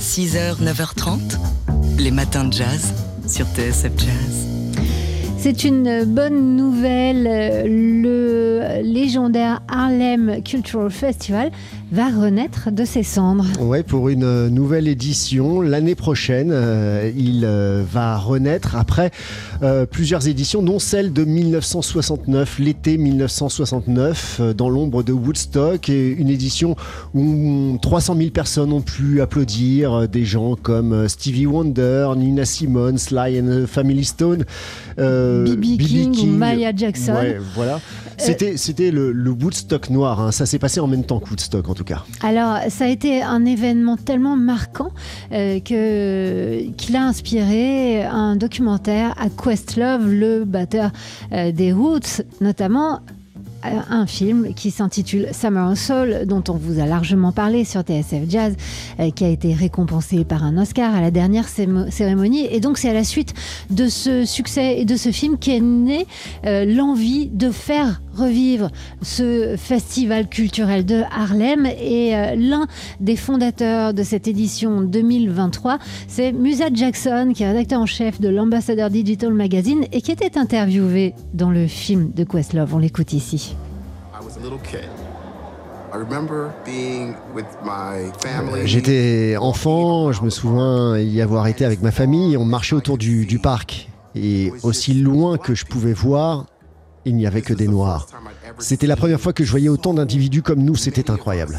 6h, 9h30, les matins de jazz sur TSF Jazz. C'est une bonne nouvelle. Le légendaire Harlem Cultural Festival va renaître de ses cendres. Ouais, pour une nouvelle édition l'année prochaine. euh, il euh, va renaître après euh, plusieurs éditions, dont celle de 1969, l'été 1969, euh, dans l'ombre de Woodstock, et une édition où 300 000 personnes ont pu applaudir, euh, des gens comme euh, Stevie Wonder, Nina Simone, Sly and the Family Stone, euh, B.B. King ou Maya Jackson. Ouais, voilà. C'était c'était le, le Woodstock noir. hein. Ça s'est passé en même temps que Woodstock, en cas. Alors, ça a été un événement tellement marquant euh, que qu'il a inspiré un documentaire à Questlove, le batteur euh, des Roots, notamment euh, un film qui s'intitule Summer of Soul, dont on vous a largement parlé sur TSF Jazz, qui a été récompensé par un Oscar à la dernière cérémonie. Et donc, c'est à la suite de ce succès et de ce film qu'est née l'envie de faire revivre ce festival culturel de Harlem. Et euh, l'un des fondateurs de cette édition 2023, c'est Musa Jackson, qui est rédacteur en chef de l'Ambassadeur Digital Magazine et qui était interviewé dans le film de Questlove. On l'écoute ici. I was a little kid. I remember being with my family. J'étais enfant, je me souviens y avoir été avec ma famille, on marchait autour du, du parc. Et aussi loin que je pouvais voir, il n'y avait que des noirs. C'était la première fois que je voyais autant d'individus comme nous, c'était incroyable.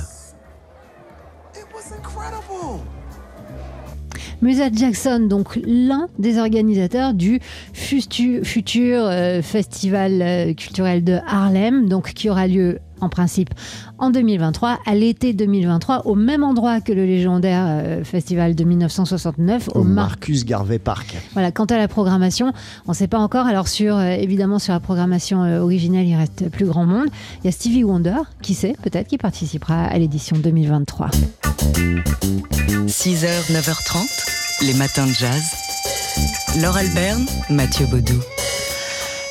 Musa Jackson, donc l'un des organisateurs du futur euh, festival euh, culturel de Harlem, donc qui aura lieu en principe en 2023, à l'été 2023, au même endroit que le légendaire euh, festival de 1969, au Au Mar Marcus Garvey Park. Voilà, quant à la programmation, on ne sait pas encore. Alors, sur, euh, évidemment, sur la programmation euh, originelle, il reste plus grand monde. Il y a Stevie Wonder, qui sait, peut-être, qui participera à l'édition 2023. 6h, 9h30, les matins de jazz. Laure Alberne, Mathieu Baudou.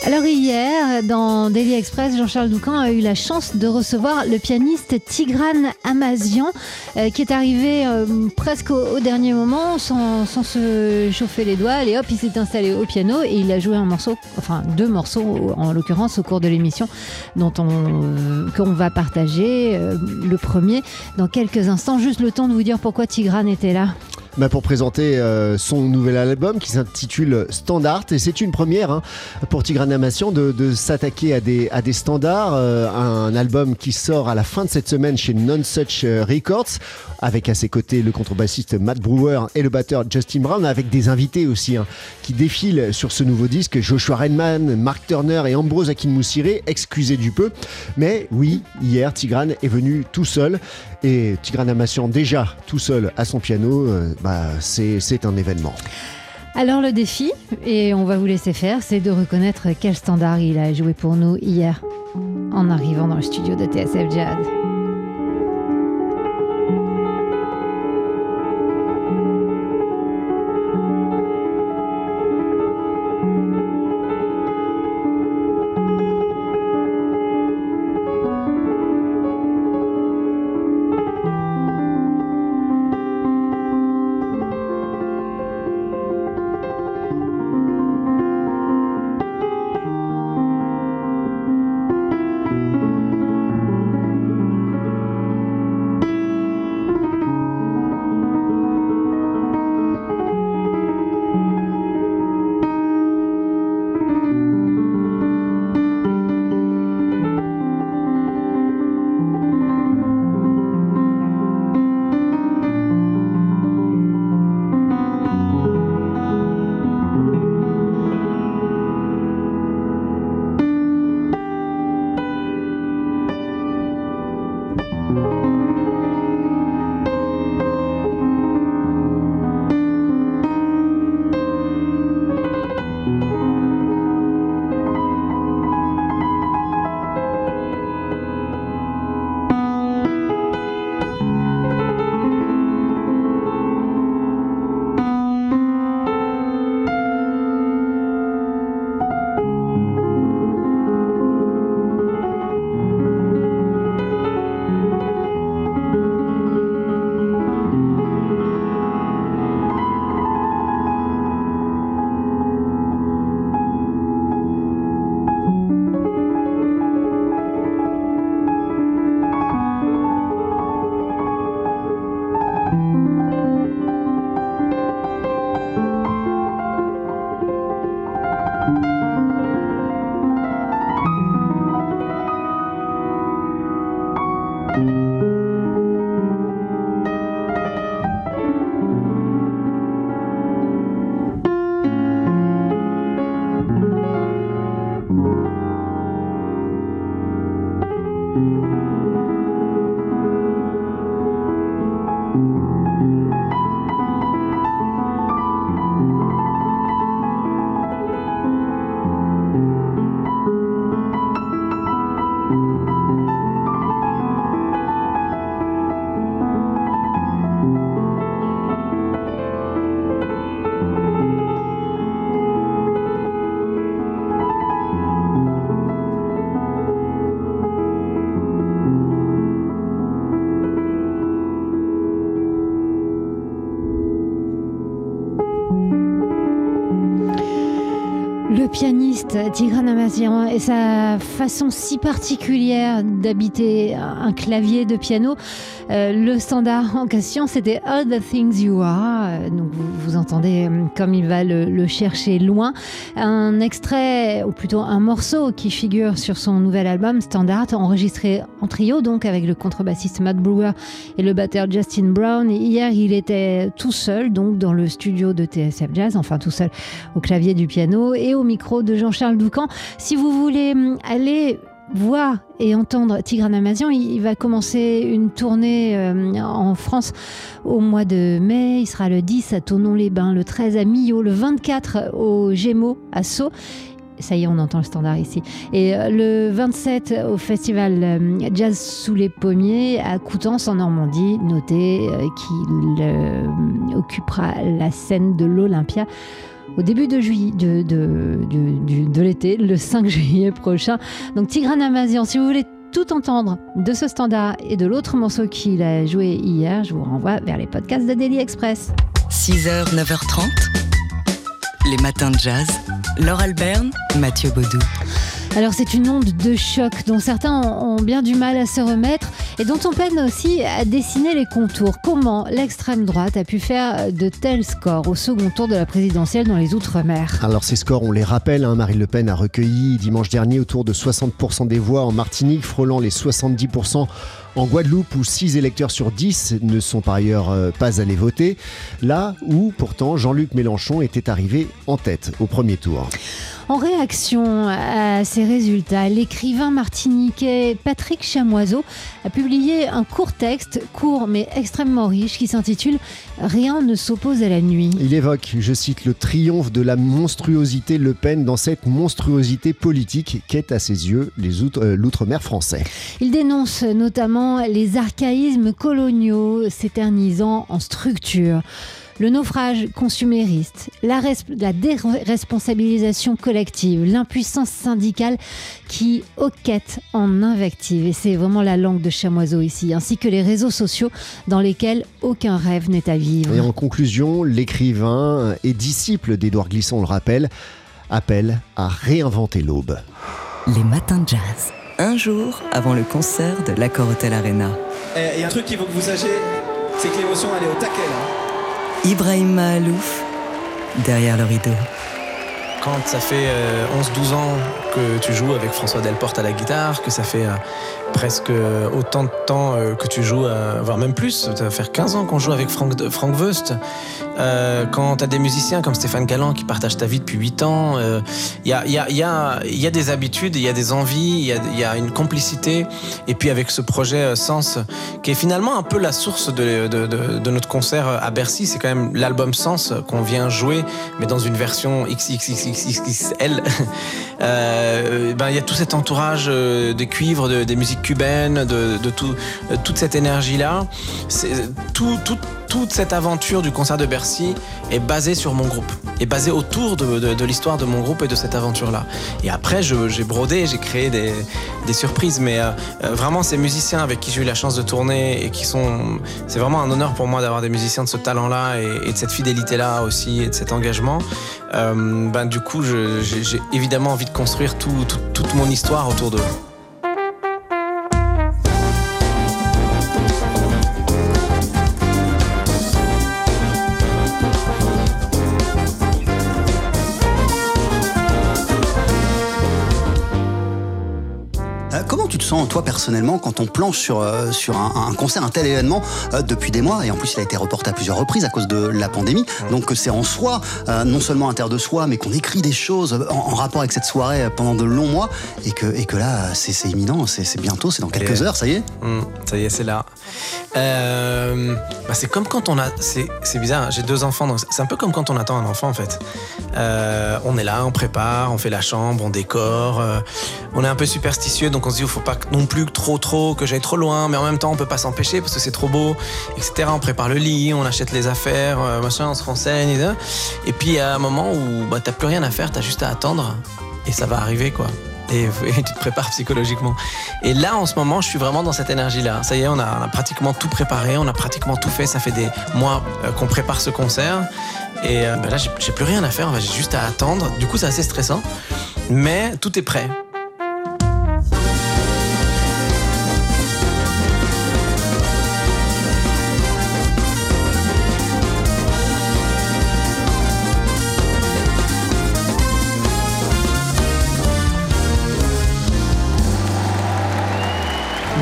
Alors hier, dans Daily Express, Jean-Charles Doucan a eu la chance de recevoir le pianiste Tigran Amazian, euh, qui est arrivé euh, presque au, dernier moment, sans, sans se chauffer les doigts. Allez hop, il s'est installé au piano et il a joué un morceau, enfin deux morceaux en l'occurrence au cours de l'émission, dont on euh, qu'on va partager. euh, le premier dans quelques instants. Juste le temps de vous dire pourquoi Tigran était là. Bah, pour présenter euh, son nouvel album qui s'intitule Standard. Et c'est une première hein, pour Tigran Amassian de, s'attaquer à des, standards. Euh, un album qui sort à la fin de cette semaine chez Non Such Records, avec à ses côtés le contrebassiste Matt Brewer et le batteur Justin Brown, avec des invités aussi hein, qui défilent sur ce nouveau disque. Joshua Redman, Mark Turner et Ambrose Akinmusire, excusez du peu. Mais oui, hier, Tigran est venu tout seul. Et Tigran Amassian, déjà tout seul à son piano, euh, bah, c'est c'est un événement. Alors le défi, et on va vous laisser faire, c'est de reconnaître quel standard il a joué pour nous hier en arrivant dans le studio de TSF Jazz. pianiste Tigran Amazian et sa façon si particulière d'habiter un clavier de piano. Euh, le standard en question, c'était All the Things You Are. Donc vous, entendez euh, comme il va le, le, chercher loin. Un extrait, ou plutôt un morceau qui figure sur son nouvel album Standard, enregistré en trio, donc avec le contrebassiste Matt Brewer et le batteur Justin Brown. Hier, il était tout seul, donc dans le studio de TSF Jazz, enfin tout seul au clavier du piano et au micro de Jean-Charles Doucan. Si vous voulez hum, aller voir et entendre Tigran Amazian. Il va commencer une tournée euh, en France au mois de mai. Il sera le 10 à Tonon-les-Bains, le 13 à Millau, le 24 au Gémeaux à Sceaux. Ça y est, on entend le standard ici. Et euh, le 27 au festival euh, Jazz sous les pommiers à Coutances en Normandie. Notez qu'il occupera la scène de l'Olympia au début de, juillet, de, l'été, le 5 juillet prochain. Donc Tigran Amazian, si vous voulez tout entendre de ce standard et de l'autre morceau qu'il a joué hier, je vous renvoie vers les podcasts de Daily Express. 6h, 9h30, les matins de jazz. Laure Alberne, Mathieu Baudou. Alors c'est une onde de choc dont certains ont bien du mal à se remettre et dont on peine aussi à dessiner les contours. Comment l'extrême droite a pu faire de tels scores au second tour de la présidentielle dans les Outre-mer Alors ces scores, on les rappelle, hein, Marine Le Pen a recueilli dimanche dernier autour de 60% des voix en Martinique, frôlant les 70% en Guadeloupe, où 6 électeurs sur 10 ne sont par ailleurs euh, pas allés voter, là où pourtant Jean-Luc Mélenchon était arrivé en tête au premier tour. En réaction à ces résultats, l'écrivain martiniquais Patrick Chamoiseau a publié un court texte, court mais extrêmement riche, qui s'intitule Rien ne s'oppose à la nuit. Il évoque, je cite, le triomphe de la monstruosité Le Pen dans cette monstruosité politique qu'est à ses yeux euh, l'outre-mer français. Il dénonce notamment les archaïsmes coloniaux s'éternisant en structure le naufrage consumériste, la, la déresponsabilisation collective, l'impuissance syndicale qui hoquette en invective. Et c'est vraiment la langue de chamoiseau ici, ainsi que les réseaux sociaux dans lesquels aucun rêve n'est à vivre. Et en conclusion, l'écrivain et disciple d'Édouard Glissant, on le rappelle, appelle à réinventer l'aube. Les matins de jazz. Un jour avant le concert de l'Accor Hotel Arena. Il y a un truc qu'il faut que vous sachiez, c'est que l'émotion elle est au taquet là. Ibrahim Mahalouf, derrière le rideau. Quand ça fait 11-12 euh, ans que tu joues avec François Delporte à la guitare, que ça fait euh, presque autant de temps euh, que tu joues, voire même plus, ça va faire 15 ans qu'on joue avec Frank, Frank Wust. quand tu as des musiciens comme Stéphane Galland qui partagent ta vie depuis 8 ans, il y a, des habitudes, il y a des envies, il y, a, une complicité. Et puis avec ce projet Sens, qui est finalement un peu la source de, notre concert à Bercy, c'est quand même l'album Sens qu'on vient jouer, mais dans une version XXXXXL. Euh, ben, il y a tout cet entourage euh, des cuivres, de, des musiques cubaines, de, tout, euh, toute cette énergie-là. Tout, tout, toute cette aventure du concert de Bercy est basée sur mon groupe, est basée autour de, l'histoire de mon groupe et de cette aventure-là. Et après, j'ai brodé, j'ai créé des, surprises, mais euh, vraiment ces musiciens avec qui j'ai eu la chance de tourner et qui sont, c'est vraiment un honneur pour moi d'avoir des musiciens de ce talent-là et, et, de cette fidélité-là aussi et de cet engagement. Euh, ben du coup, j'ai évidemment envie de construire tout, tout, toute mon histoire autour d'eux. Toi personnellement, quand on planche sur, euh, sur un, un, concert, un tel événement euh, depuis des mois, et en plus il a été reporté à plusieurs reprises à cause de la pandémie, donc c'est en soi, euh, non seulement un terre de soi, mais qu'on écrit des choses en, en, rapport avec cette soirée pendant de longs mois, et que, et que là c'est imminent, c'est bientôt, c'est dans quelques heures, ça y est mmh, Ça y est, c'est là. Bah c'est comme quand on a. C'est bizarre, hein, j'ai deux enfants, donc c'est un peu comme quand on attend un enfant en fait. On est là, on prépare, on fait la chambre, on décore. On est un peu superstitieux, donc on se dit il faut pas non plus trop trop que j'aille trop loin, mais en même temps on peut pas s'empêcher parce que c'est trop beau, etc. On prépare le lit, on achète les affaires, euh, machin, on se renseigne. Et, et puis à un moment où bah, t'as plus rien à faire, t'as juste à attendre et ça va arriver quoi et, tu te prépares psychologiquement. Et là, en ce moment, je suis vraiment dans cette énergie-là. Ça y est, on a, a, pratiquement tout préparé, on a pratiquement tout fait. Ça fait des mois euh, qu'on prépare ce concert. Et euh, bah là, j'ai plus rien à faire, j'ai juste à attendre. Du coup, c'est assez stressant, mais tout est prêt.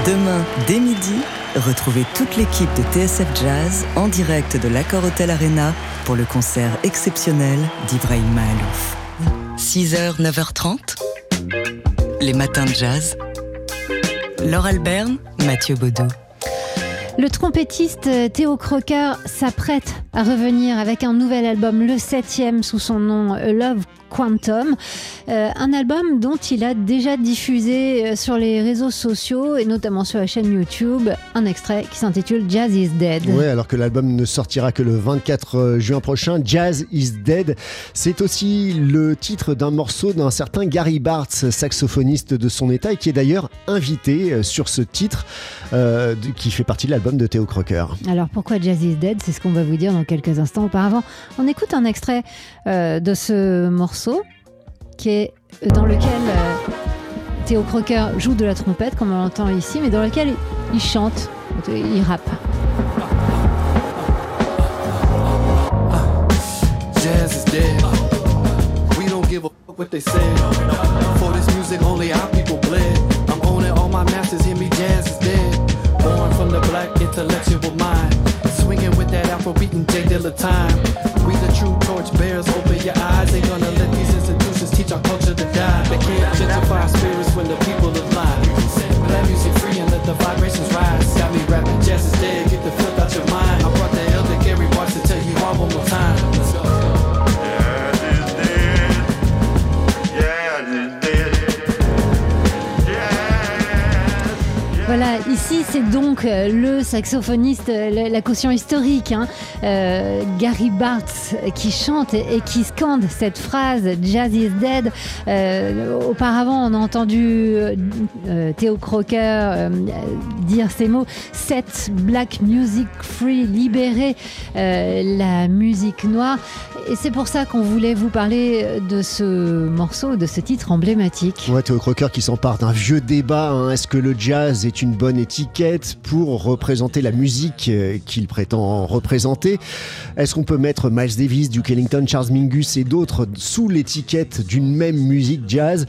Demain, dès midi, retrouvez toute l'équipe de TSF Jazz en direct de l'Accor Hotel Arena pour le concert exceptionnel d'Ibrahim Mahalouf. 6h, 9h30, les matins de jazz. Laure Alberne, Mathieu Baudou. Le trompettiste Théo Crocker s'apprête à revenir avec un nouvel album, le septième sous son nom Love Quantum, Euh, un album dont il a déjà diffusé euh, sur les réseaux sociaux et notamment sur la chaîne YouTube un extrait qui s'intitule Jazz is Dead. Ouais, alors que l'album ne sortira que le 24 juin prochain, Jazz is Dead, c'est aussi le titre d'un morceau d'un certain Gary Bartz, saxophoniste de son état et qui est d'ailleurs invité euh, sur ce titre euh, qui fait partie de l'album de Théo Crocker. Alors pourquoi Jazz is Dead? C'est ce qu'on va vous dire dans quelques instants. Auparavant, on écoute un extrait euh, de ce morceau qui est dans lequel euh, Théo Crocker joue de la trompette, comme on l'entend ici, mais dans lequel il chante, il rappe. What they said. For this music, only our people bled. I'm owning all my masters, hear me, jazz is dead. Born from the black intellectual mind. Swinging with that Afro beating J Dilla time. Voilà, ici c'est donc euh, le saxophoniste, euh, la, caution historique, hein, euh, Gary Bartz, qui chante et, qui scande cette phrase Jazz is dead. Auparavant, on a entendu euh, Théo Crocker dire ces mots Set Black Music Free, libérer la musique noire. Et c'est pour ça qu'on voulait vous parler de ce morceau, de ce titre emblématique. Ouais, Théo Crocker qui s'empare d'un vieux débat. hein. Est-ce que le jazz est une bonne étiquette pour représenter la musique euh, qu'il prétend représenter? Est-ce qu'on peut mettre Miles Davis, Duke Ellington, Charles Mingus et d'autres sous l'étiquette d'une même musique jazz?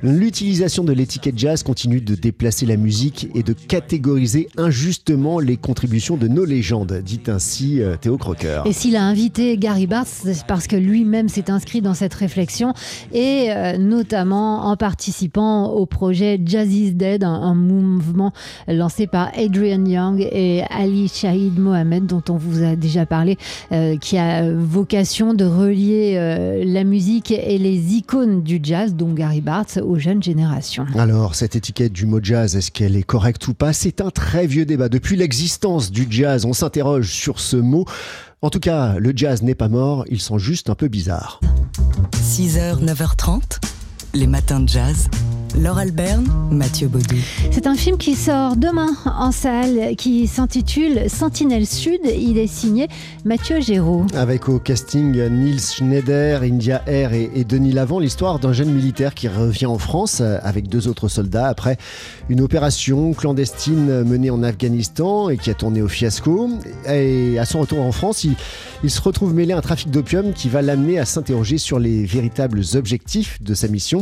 L'utilisation de l'étiquette jazz continue de déplacer la musique et de catégoriser injustement les contributions de nos légendes, dit ainsi euh, Théo Crocker. Et s'il a invité Gary Bartz, c'est parce que lui-même s'est inscrit dans cette réflexion et euh, notamment en participant au projet Jazz is Dead, un, mouvement lancé par Adrian Young et Ali Shahid Mohamed, dont on vous a déjà parlé, euh, qui a vocation de relier la musique et les icônes du jazz, dont Gary Bartz, aux jeunes générations. Alors, cette étiquette du mot jazz, est-ce qu'elle est correcte ou pas? C'est un très vieux débat. Depuis l'existence du jazz, on s'interroge sur ce mot. En tout cas, le jazz n'est pas mort, il sent juste un peu bizarre. 6h, 9h30, les matins de jazz. Laure Alberne, Mathieu Baudou. C'est un film qui sort demain en salle, qui s'intitule Sentinelle Sud. Il est signé Mathieu Géraud. Avec au casting Niels Schneider, India Air et, et Denis Lavant, l'histoire d'un jeune militaire qui revient en France avec deux autres soldats après une opération clandestine menée en Afghanistan et qui a tourné au fiasco. Et à son retour en France, il, il se retrouve mêlé à un trafic d'opium qui va l'amener à s'interroger sur les véritables objectifs de sa mission.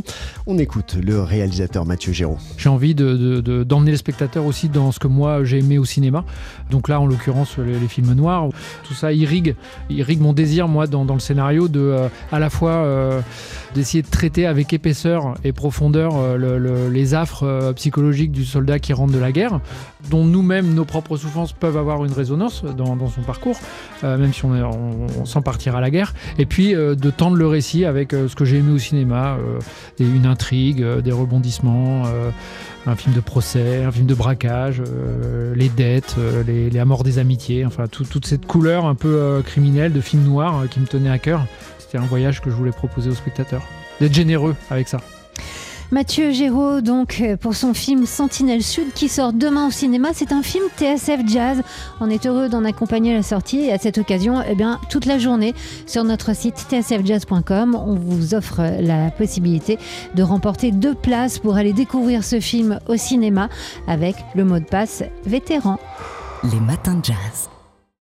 On écoute le réalisateur Mathieu Géraud. J'ai envie de- de- de- d'emmener les spectateurs aussi dans ce que moi j'ai aimé au cinéma. Donc là, en l'occurrence, les, films noirs. Tout ça irrigue, irrigue mon désir, moi, dans, le scénario, de euh, à la fois euh, d'essayer de traiter avec épaisseur et profondeur euh, le- le- les affres psychologiques du soldat qui rentre de la guerre, dont nous-mêmes, nos propres souffrances peuvent avoir une résonance dans, son parcours, euh, même si on, s'en partira à la guerre. Et puis euh, de tendre le récit avec euh, ce que j'ai aimé au cinéma, une intrigue, des rebondissements. un film de procès, un film de braquage, les dettes, les, les amours des amitiés, enfin tout- toute cette couleur un peu criminelle de film noir qui me tenait à cœur. C'était un voyage que je voulais proposer aux spectateurs. D'être généreux avec ça. Mathieu Géraud, donc, euh, pour son film Sentinelle Sud qui sort demain au cinéma. C'est un film TSF Jazz. On est heureux d'en accompagner la sortie et à cette occasion, eh bien, toute la journée sur notre site tsfjazz.com, on vous offre la possibilité de remporter deux places pour aller découvrir ce film au cinéma avec le mot de passe vétéran. Les matins de jazz.